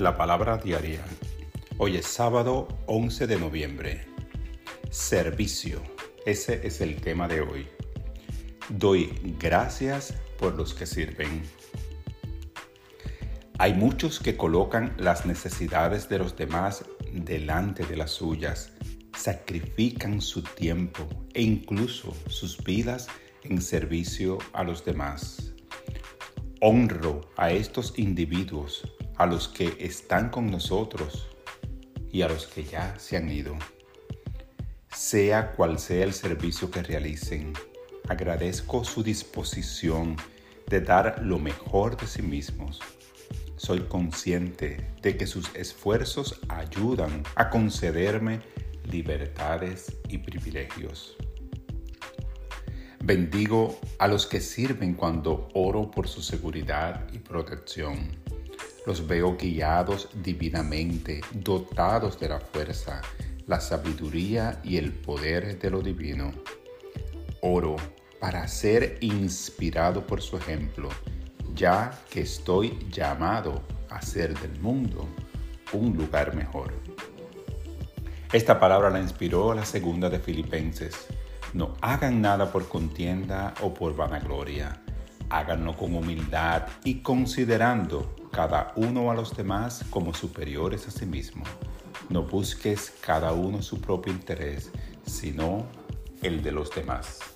La palabra diaria. Hoy es sábado 11 de noviembre. Servicio. Ese es el tema de hoy. Doy gracias por los que sirven. Hay muchos que colocan las necesidades de los demás delante de las suyas, sacrifican su tiempo e incluso sus vidas en servicio a los demás. Honro a estos individuos a los que están con nosotros y a los que ya se han ido. Sea cual sea el servicio que realicen, agradezco su disposición de dar lo mejor de sí mismos. Soy consciente de que sus esfuerzos ayudan a concederme libertades y privilegios. Bendigo a los que sirven cuando oro por su seguridad y protección los veo guiados divinamente, dotados de la fuerza, la sabiduría y el poder de lo divino. Oro para ser inspirado por su ejemplo, ya que estoy llamado a hacer del mundo un lugar mejor. Esta palabra la inspiró la segunda de Filipenses. No hagan nada por contienda o por vanagloria. Háganlo con humildad y considerando cada uno a los demás como superiores a sí mismo. No busques cada uno su propio interés, sino el de los demás.